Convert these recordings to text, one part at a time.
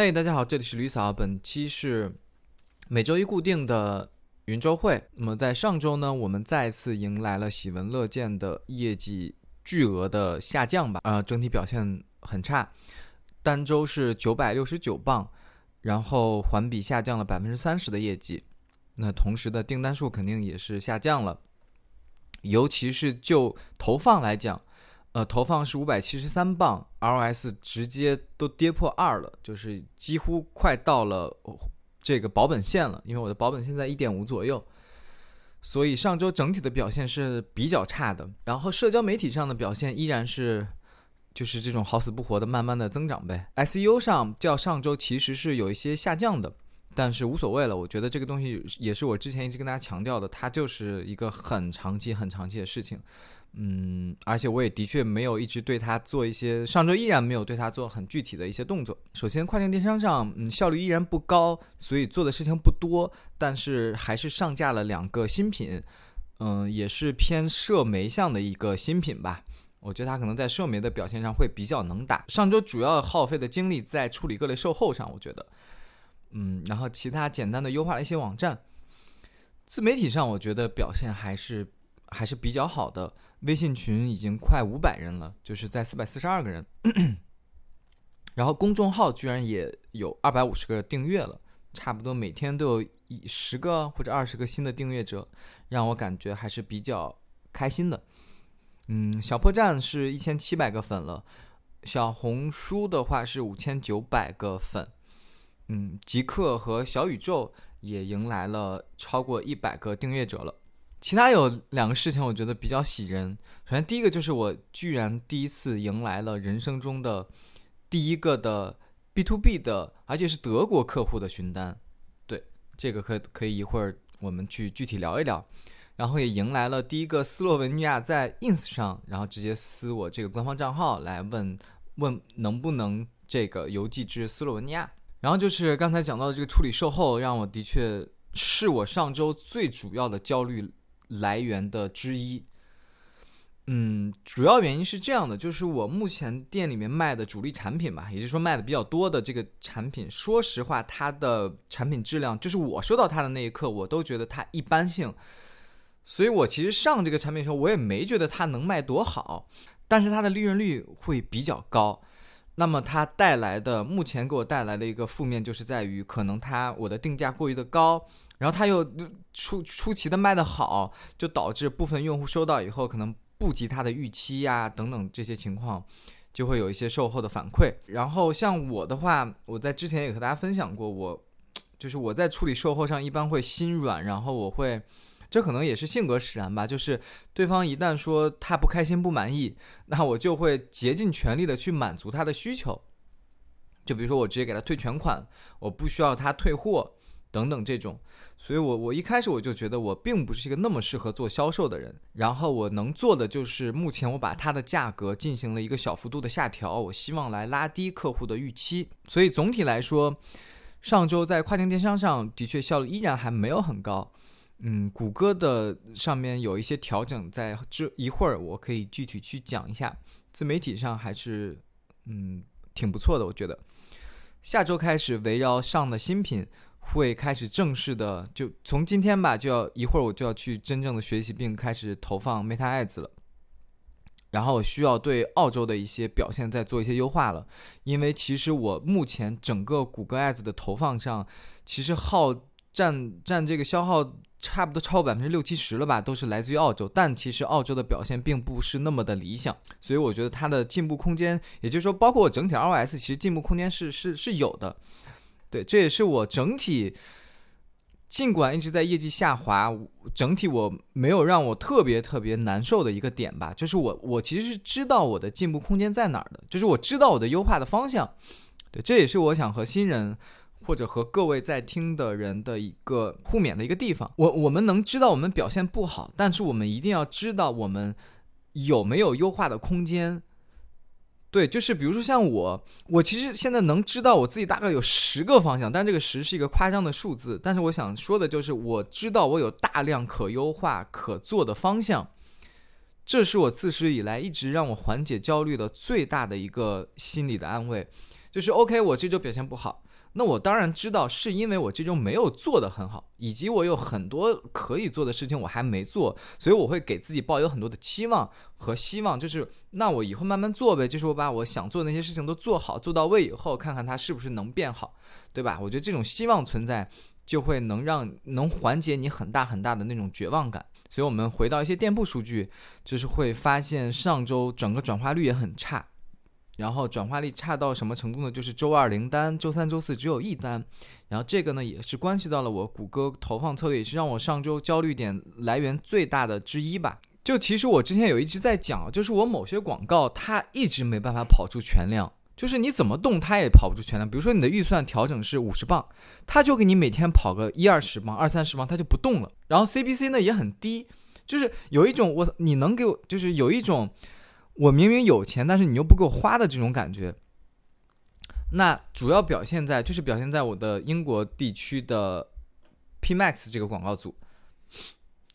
嘿，大家好，这里是吕嫂，本期是每周一固定的云周会。那么在上周呢，我们再次迎来了喜闻乐见的业绩巨额的下降吧，啊，整体表现很差，单周是九百六十九磅，然后环比下降了百分之三十的业绩。那同时的订单数肯定也是下降了，尤其是就投放来讲。呃，投放是五百七十三磅，ROS 直接都跌破二了，就是几乎快到了这个保本线了。因为我的保本现在一点五左右，所以上周整体的表现是比较差的。然后社交媒体上的表现依然是，就是这种好死不活的慢慢的增长呗。SEO 上较上周其实是有一些下降的，但是无所谓了。我觉得这个东西也是我之前一直跟大家强调的，它就是一个很长期、很长期的事情。嗯，而且我也的确没有一直对它做一些，上周依然没有对它做很具体的一些动作。首先，跨境电商上，嗯，效率依然不高，所以做的事情不多，但是还是上架了两个新品，嗯，也是偏社媒向的一个新品吧。我觉得它可能在社媒的表现上会比较能打。上周主要耗费的精力在处理各类售后上，我觉得，嗯，然后其他简单的优化了一些网站。自媒体上，我觉得表现还是还是比较好的。微信群已经快五百人了，就是在四百四十二个人。然后公众号居然也有二百五十个订阅了，差不多每天都有一十个或者二十个新的订阅者，让我感觉还是比较开心的。嗯，小破站是一千七百个粉了，小红书的话是五千九百个粉。嗯，极客和小宇宙也迎来了超过一百个订阅者了。其他有两个事情，我觉得比较喜人。首先，第一个就是我居然第一次迎来了人生中的第一个的 B to B 的，而且是德国客户的询单。对，这个可可以一会儿我们去具体聊一聊。然后也迎来了第一个斯洛文尼亚在 Ins 上，然后直接私我这个官方账号来问问能不能这个邮寄至斯洛文尼亚。然后就是刚才讲到的这个处理售后，让我的确是我上周最主要的焦虑。来源的之一，嗯，主要原因是这样的，就是我目前店里面卖的主力产品吧，也就是说卖的比较多的这个产品，说实话，它的产品质量，就是我收到它的那一刻，我都觉得它一般性，所以我其实上这个产品的时候，我也没觉得它能卖多好，但是它的利润率会比较高。那么它带来的目前给我带来的一个负面，就是在于可能它我的定价过于的高，然后它又出出奇的卖的好，就导致部分用户收到以后可能不及他的预期呀等等这些情况，就会有一些售后的反馈。然后像我的话，我在之前也和大家分享过，我 就是我在处理售后上一般会心软，然后我会。这可能也是性格使然吧，就是对方一旦说他不开心、不满意，那我就会竭尽全力的去满足他的需求。就比如说我直接给他退全款，我不需要他退货等等这种。所以，我我一开始我就觉得我并不是一个那么适合做销售的人。然后我能做的就是目前我把它的价格进行了一个小幅度的下调，我希望来拉低客户的预期。所以总体来说，上周在跨境电商上的确效率依然还没有很高。嗯，谷歌的上面有一些调整，在这一会儿我可以具体去讲一下。自媒体上还是嗯挺不错的，我觉得。下周开始围绕上的新品会开始正式的，就从今天吧，就要一会儿我就要去真正的学习并开始投放 Meta Ads 了。然后需要对澳洲的一些表现再做一些优化了，因为其实我目前整个谷歌 Ads 的投放上，其实耗占占这个消耗。差不多超过百分之六七十了吧，都是来自于澳洲，但其实澳洲的表现并不是那么的理想，所以我觉得它的进步空间，也就是说，包括我整体 ROS，其实进步空间是是是有的。对，这也是我整体，尽管一直在业绩下滑，整体我没有让我特别特别难受的一个点吧，就是我我其实是知道我的进步空间在哪儿的，就是我知道我的优化的方向。对，这也是我想和新人。或者和各位在听的人的一个互勉的一个地方，我我们能知道我们表现不好，但是我们一定要知道我们有没有优化的空间。对，就是比如说像我，我其实现在能知道我自己大概有十个方向，但这个十是一个夸张的数字。但是我想说的就是，我知道我有大量可优化、可做的方向，这是我自始以来一直让我缓解焦虑的最大的一个心理的安慰。就是 OK，我这周表现不好，那我当然知道是因为我这周没有做得很好，以及我有很多可以做的事情我还没做，所以我会给自己抱有很多的期望和希望，就是那我以后慢慢做呗，就是我把我想做的那些事情都做好做到位以后，看看它是不是能变好，对吧？我觉得这种希望存在，就会能让能缓解你很大很大的那种绝望感。所以我们回到一些店铺数据，就是会发现上周整个转化率也很差。然后转化率差到什么程度呢？就是周二零单，周三、周四只有一单。然后这个呢，也是关系到了我谷歌投放策略，也是让我上周焦虑点来源最大的之一吧。就其实我之前有一直在讲，就是我某些广告它一直没办法跑出全量，就是你怎么动它也跑不出全量。比如说你的预算调整是五十磅，它就给你每天跑个一二十磅、二三十磅，它就不动了。然后 CPC 呢也很低，就是有一种我你能给我，就是有一种。我明明有钱，但是你又不给我花的这种感觉，那主要表现在就是表现在我的英国地区的 P Max 这个广告组，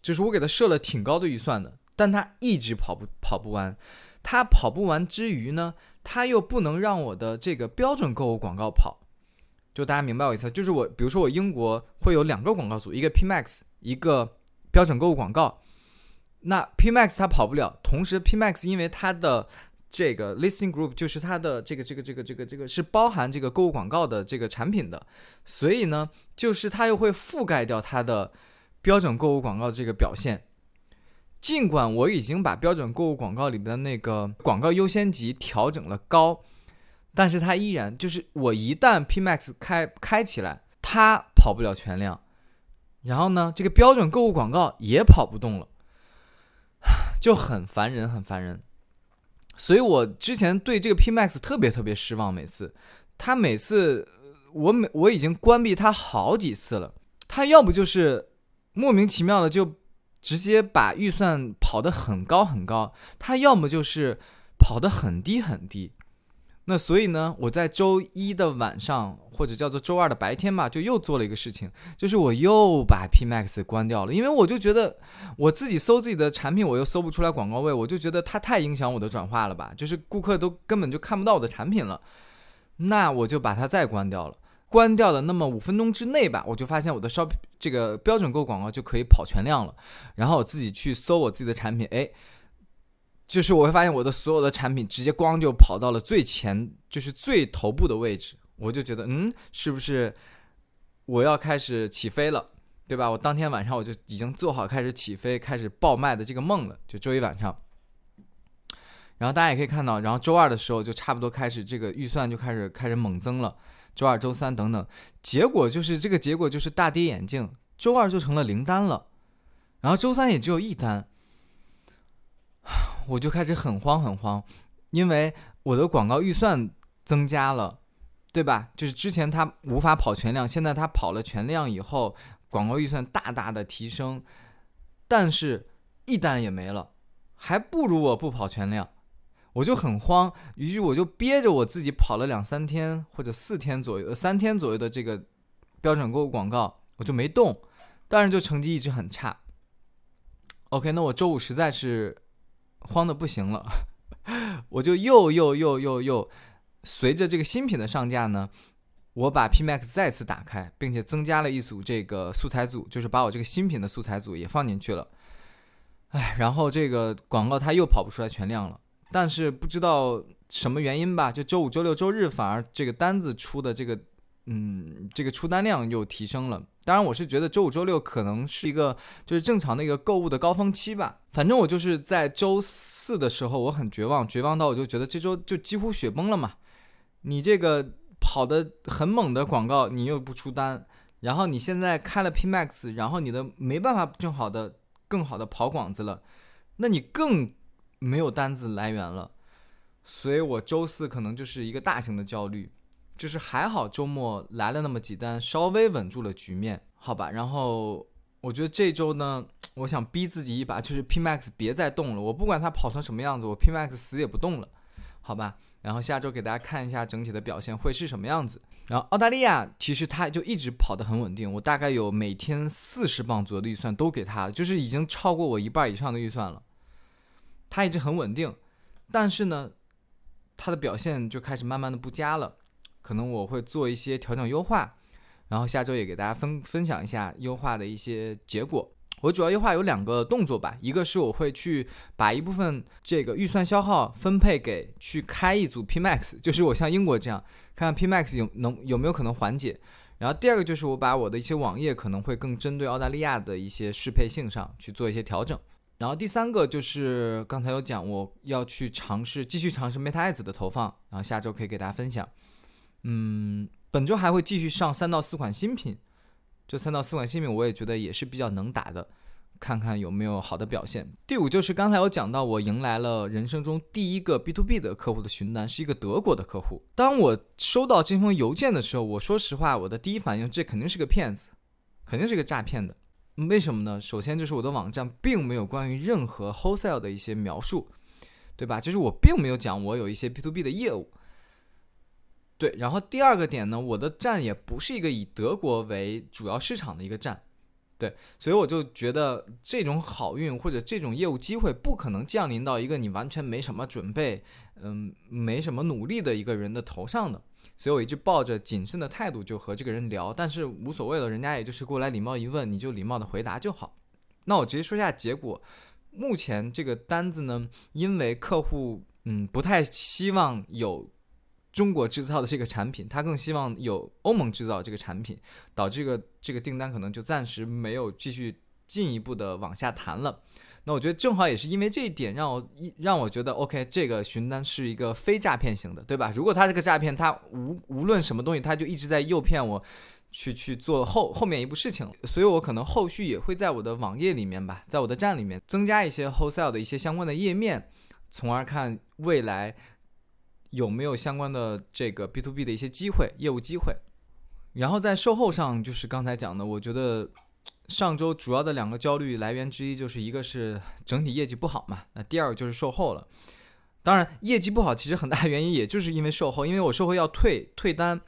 就是我给他设了挺高的预算的，但他一直跑不跑不完，他跑不完之余呢，他又不能让我的这个标准购物广告跑，就大家明白我意思，就是我比如说我英国会有两个广告组，一个 P Max，一个标准购物广告。那 P Max 它跑不了，同时 P Max 因为它的这个 Listing Group 就是它的这个这个这个这个这个是包含这个购物广告的这个产品的，所以呢，就是它又会覆盖掉它的标准购物广告的这个表现。尽管我已经把标准购物广告里边的那个广告优先级调整了高，但是它依然就是我一旦 P Max 开开起来，它跑不了全量，然后呢，这个标准购物广告也跑不动了。就很烦人，很烦人，所以我之前对这个 P Max 特别特别失望。每次，他每次我每我已经关闭他好几次了，他要不就是莫名其妙的就直接把预算跑得很高很高，他要么就是跑得很低很低。那所以呢，我在周一的晚上，或者叫做周二的白天吧，就又做了一个事情，就是我又把 P Max 关掉了，因为我就觉得我自己搜自己的产品，我又搜不出来广告位，我就觉得它太影响我的转化了吧，就是顾客都根本就看不到我的产品了，那我就把它再关掉了。关掉了，那么五分钟之内吧，我就发现我的 shop 这个标准购广告就可以跑全量了，然后我自己去搜我自己的产品，哎。就是我会发现我的所有的产品直接光就跑到了最前，就是最头部的位置，我就觉得，嗯，是不是我要开始起飞了，对吧？我当天晚上我就已经做好开始起飞、开始爆卖的这个梦了，就周一晚上。然后大家也可以看到，然后周二的时候就差不多开始这个预算就开始开始猛增了，周二、周三等等，结果就是这个结果就是大跌眼镜，周二就成了零单了，然后周三也只有一单。我就开始很慌很慌，因为我的广告预算增加了，对吧？就是之前它无法跑全量，现在它跑了全量以后，广告预算大大的提升，但是一单也没了，还不如我不跑全量，我就很慌，于是我就憋着我自己跑了两三天或者四天左右，三天左右的这个标准购物广告，我就没动，但是就成绩一直很差。OK，那我周五实在是。慌的不行了，我就又又又又又随着这个新品的上架呢，我把 P Max 再次打开，并且增加了一组这个素材组，就是把我这个新品的素材组也放进去了。哎，然后这个广告它又跑不出来全量了，但是不知道什么原因吧，就周五、周六、周日反而这个单子出的这个。嗯，这个出单量又提升了。当然，我是觉得周五、周六可能是一个就是正常的一个购物的高峰期吧。反正我就是在周四的时候，我很绝望，绝望到我就觉得这周就几乎雪崩了嘛。你这个跑的很猛的广告，你又不出单，然后你现在开了 P Max，然后你的没办法正好的、更好的跑广子了，那你更没有单子来源了。所以我周四可能就是一个大型的焦虑。就是还好周末来了那么几单，稍微稳住了局面，好吧。然后我觉得这周呢，我想逼自己一把，就是 P Max 别再动了，我不管它跑成什么样子，我 P Max 死也不动了，好吧。然后下周给大家看一下整体的表现会是什么样子。然后澳大利亚其实它就一直跑得很稳定，我大概有每天四十磅左右的预算都给它，就是已经超过我一半以上的预算了。它一直很稳定，但是呢，它的表现就开始慢慢的不佳了。可能我会做一些调整优化，然后下周也给大家分分享一下优化的一些结果。我主要优化有两个动作吧，一个是我会去把一部分这个预算消耗分配给去开一组 P Max，就是我像英国这样看看 P Max 有能有没有可能缓解。然后第二个就是我把我的一些网页可能会更针对澳大利亚的一些适配性上去做一些调整。然后第三个就是刚才有讲我要去尝试继续尝试 Meta Ads 的投放，然后下周可以给大家分享。嗯，本周还会继续上三到四款新品。这三到四款新品，我也觉得也是比较能打的，看看有没有好的表现。第五就是刚才我讲到，我迎来了人生中第一个 B to B 的客户的询单，是一个德国的客户。当我收到这封邮件的时候，我说实话，我的第一反应这肯定是个骗子，肯定是个诈骗的。为什么呢？首先就是我的网站并没有关于任何 wholesale 的一些描述，对吧？就是我并没有讲我有一些 B to B 的业务。对，然后第二个点呢，我的站也不是一个以德国为主要市场的一个站，对，所以我就觉得这种好运或者这种业务机会不可能降临到一个你完全没什么准备，嗯，没什么努力的一个人的头上的，所以我一直抱着谨慎的态度就和这个人聊，但是无所谓了，人家也就是过来礼貌一问，你就礼貌的回答就好。那我直接说一下结果，目前这个单子呢，因为客户嗯不太希望有。中国制造的这个产品，他更希望有欧盟制造这个产品，导致个这个订单可能就暂时没有继续进一步的往下谈了。那我觉得正好也是因为这一点，让我一让我觉得 OK，这个询单是一个非诈骗型的，对吧？如果他这个诈骗，他无无论什么东西，他就一直在诱骗我去去做后后面一步事情，所以我可能后续也会在我的网页里面吧，在我的站里面增加一些 wholesale 的一些相关的页面，从而看未来。有没有相关的这个 B to B 的一些机会、业务机会？然后在售后上，就是刚才讲的，我觉得上周主要的两个焦虑来源之一，就是一个是整体业绩不好嘛，那第二个就是售后了。当然，业绩不好其实很大原因也就是因为售后，因为我售后要退退单，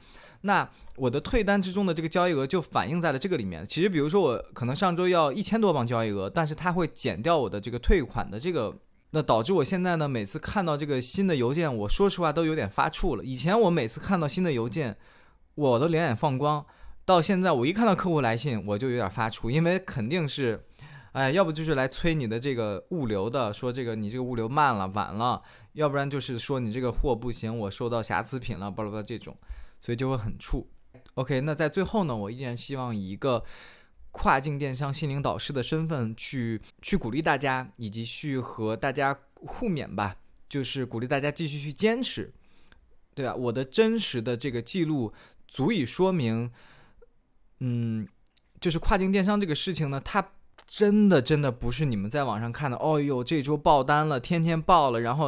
那我的退单之中的这个交易额就反映在了这个里面。其实，比如说我可能上周要一千多磅交易额，但是它会减掉我的这个退款的这个。那导致我现在呢，每次看到这个新的邮件，我说实话都有点发怵了。以前我每次看到新的邮件，我都两眼放光，到现在我一看到客户来信，我就有点发怵，因为肯定是，哎，要不就是来催你的这个物流的，说这个你这个物流慢了、晚了，要不然就是说你这个货不行，我收到瑕疵品了，巴拉巴拉这种，所以就会很怵。OK，那在最后呢，我依然希望以一个。跨境电商心灵导师的身份去去鼓励大家，以及去和大家互勉吧，就是鼓励大家继续去坚持，对吧？我的真实的这个记录足以说明，嗯，就是跨境电商这个事情呢，它真的真的不是你们在网上看的。哦呦，这周爆单了，天天爆了，然后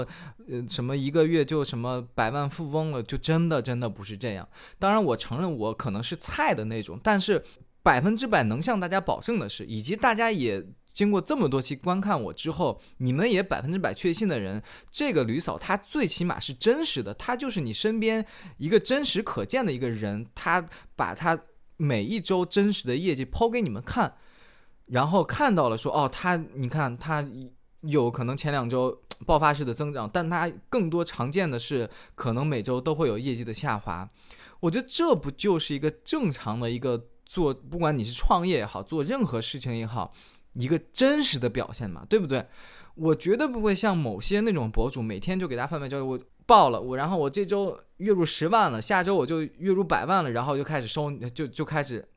呃什么一个月就什么百万富翁了，就真的真的不是这样。当然，我承认我可能是菜的那种，但是。百分之百能向大家保证的是，以及大家也经过这么多期观看我之后，你们也百分之百确信的人，这个吕嫂她最起码是真实的，她就是你身边一个真实可见的一个人，她把她每一周真实的业绩抛给你们看，然后看到了说哦，她你看她有可能前两周爆发式的增长，但她更多常见的是可能每周都会有业绩的下滑，我觉得这不就是一个正常的一个。做不管你是创业也好，做任何事情也好，一个真实的表现嘛，对不对？我绝对不会像某些那种博主，每天就给大家贩卖交易，我爆了，我然后我这周月入十万了，下周我就月入百万了，然后就开始收，就就开始，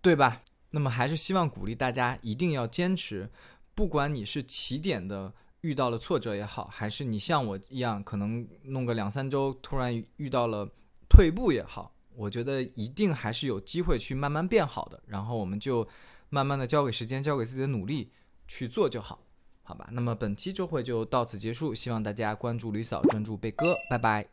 对吧？那么还是希望鼓励大家一定要坚持，不管你是起点的遇到了挫折也好，还是你像我一样可能弄个两三周突然遇到了退步也好。我觉得一定还是有机会去慢慢变好的，然后我们就慢慢的交给时间，交给自己的努力去做就好，好吧？那么本期周会就到此结束，希望大家关注吕嫂，专注贝哥，拜拜。